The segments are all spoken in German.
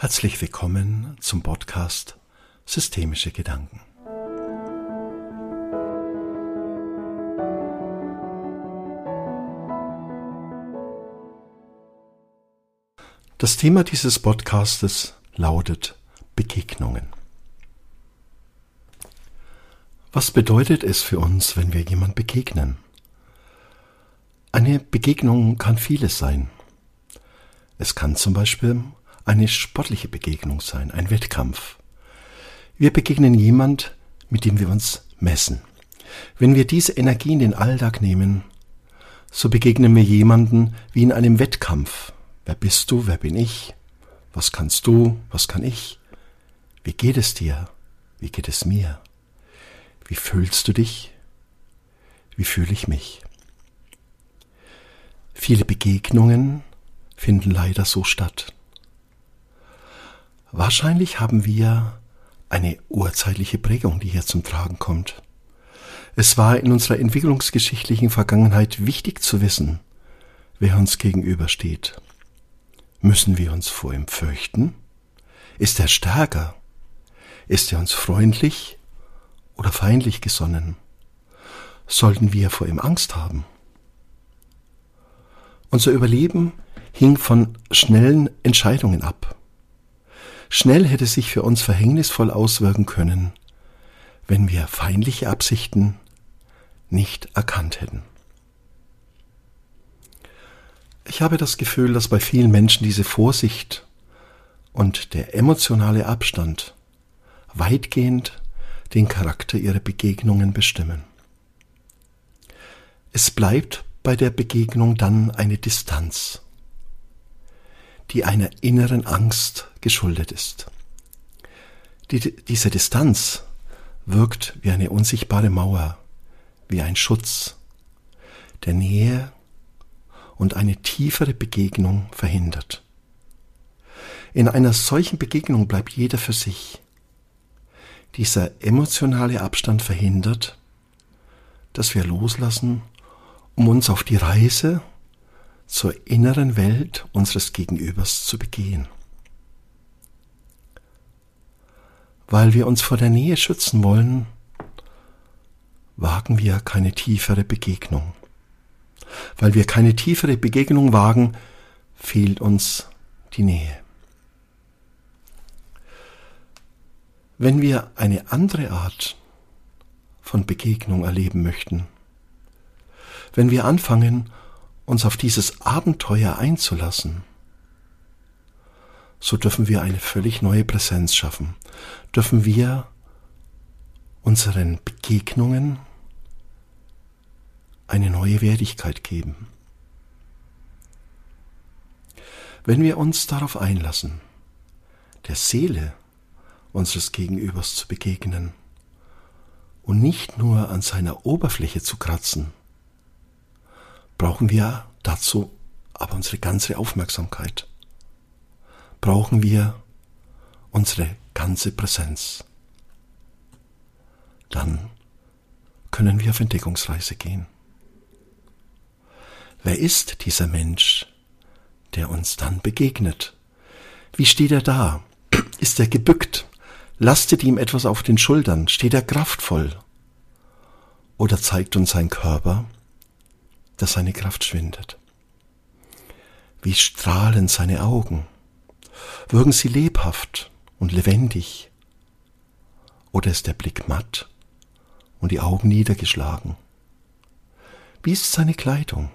Herzlich willkommen zum Podcast Systemische Gedanken. Das Thema dieses Podcastes lautet Begegnungen. Was bedeutet es für uns, wenn wir jemand begegnen? Eine Begegnung kann vieles sein. Es kann zum Beispiel eine sportliche Begegnung sein, ein Wettkampf. Wir begegnen jemand, mit dem wir uns messen. Wenn wir diese Energie in den Alltag nehmen, so begegnen wir jemanden wie in einem Wettkampf. Wer bist du? Wer bin ich? Was kannst du? Was kann ich? Wie geht es dir? Wie geht es mir? Wie fühlst du dich? Wie fühle ich mich? Viele Begegnungen finden leider so statt. Wahrscheinlich haben wir eine urzeitliche Prägung, die hier zum Tragen kommt. Es war in unserer entwicklungsgeschichtlichen Vergangenheit wichtig zu wissen, wer uns gegenübersteht. Müssen wir uns vor ihm fürchten? Ist er stärker? Ist er uns freundlich oder feindlich gesonnen? Sollten wir vor ihm Angst haben? Unser Überleben hing von schnellen Entscheidungen ab schnell hätte sich für uns verhängnisvoll auswirken können, wenn wir feindliche Absichten nicht erkannt hätten. Ich habe das Gefühl, dass bei vielen Menschen diese Vorsicht und der emotionale Abstand weitgehend den Charakter ihrer Begegnungen bestimmen. Es bleibt bei der Begegnung dann eine Distanz die einer inneren Angst geschuldet ist. Die, diese Distanz wirkt wie eine unsichtbare Mauer, wie ein Schutz, der Nähe und eine tiefere Begegnung verhindert. In einer solchen Begegnung bleibt jeder für sich. Dieser emotionale Abstand verhindert, dass wir loslassen, um uns auf die Reise zur inneren Welt unseres Gegenübers zu begehen. Weil wir uns vor der Nähe schützen wollen, wagen wir keine tiefere Begegnung. Weil wir keine tiefere Begegnung wagen, fehlt uns die Nähe. Wenn wir eine andere Art von Begegnung erleben möchten, wenn wir anfangen, uns auf dieses Abenteuer einzulassen, so dürfen wir eine völlig neue Präsenz schaffen, dürfen wir unseren Begegnungen eine neue Wertigkeit geben. Wenn wir uns darauf einlassen, der Seele unseres Gegenübers zu begegnen und nicht nur an seiner Oberfläche zu kratzen, brauchen wir dazu aber unsere ganze Aufmerksamkeit. Brauchen wir unsere ganze Präsenz. Dann können wir auf Entdeckungsreise gehen. Wer ist dieser Mensch, der uns dann begegnet? Wie steht er da? Ist er gebückt? Lastet ihm etwas auf den Schultern? Steht er kraftvoll? Oder zeigt uns sein Körper, dass seine Kraft schwindet. Wie strahlen seine Augen? Wirken sie lebhaft und lebendig? Oder ist der Blick matt und die Augen niedergeschlagen? Wie ist seine Kleidung?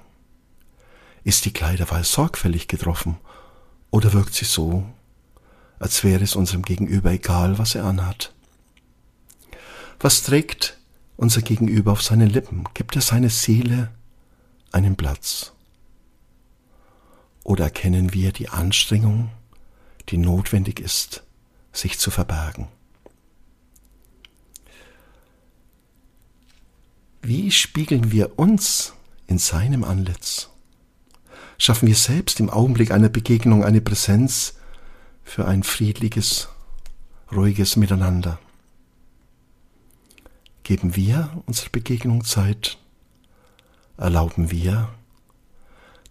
Ist die Kleiderwahl sorgfältig getroffen oder wirkt sie so, als wäre es unserem Gegenüber egal, was er anhat? Was trägt unser Gegenüber auf seinen Lippen? Gibt er seine Seele einen Platz? Oder erkennen wir die Anstrengung, die notwendig ist, sich zu verbergen? Wie spiegeln wir uns in seinem Antlitz? Schaffen wir selbst im Augenblick einer Begegnung eine Präsenz für ein friedliches, ruhiges Miteinander? Geben wir unserer Begegnung Zeit erlauben wir,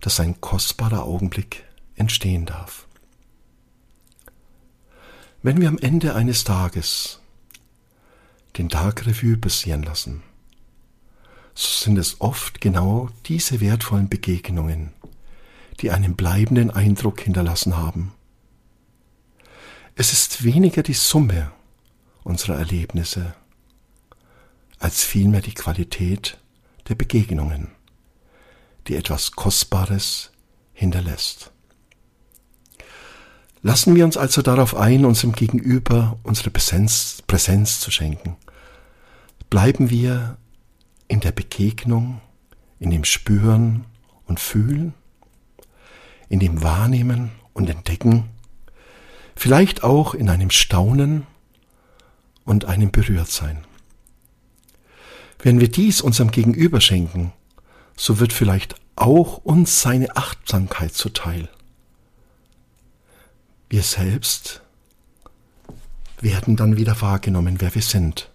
dass ein kostbarer Augenblick entstehen darf. Wenn wir am Ende eines Tages den Tag Revue passieren lassen, so sind es oft genau diese wertvollen Begegnungen, die einen bleibenden Eindruck hinterlassen haben. Es ist weniger die Summe unserer Erlebnisse, als vielmehr die Qualität der Begegnungen, die etwas Kostbares hinterlässt. Lassen wir uns also darauf ein, unserem Gegenüber unsere Präsenz, Präsenz zu schenken. Bleiben wir in der Begegnung, in dem Spüren und Fühlen, in dem Wahrnehmen und Entdecken, vielleicht auch in einem Staunen und einem Berührtsein. Wenn wir dies unserem Gegenüber schenken, so wird vielleicht auch uns seine Achtsamkeit zuteil. Wir selbst werden dann wieder wahrgenommen, wer wir sind,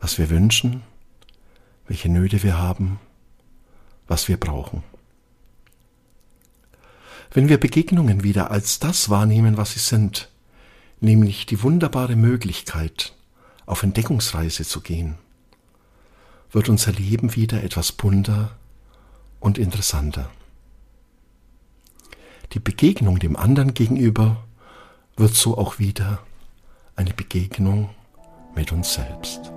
was wir wünschen, welche Nöte wir haben, was wir brauchen. Wenn wir Begegnungen wieder als das wahrnehmen, was sie sind, nämlich die wunderbare Möglichkeit, auf Entdeckungsreise zu gehen, wird unser Leben wieder etwas bunter und interessanter. Die Begegnung dem anderen gegenüber wird so auch wieder eine Begegnung mit uns selbst.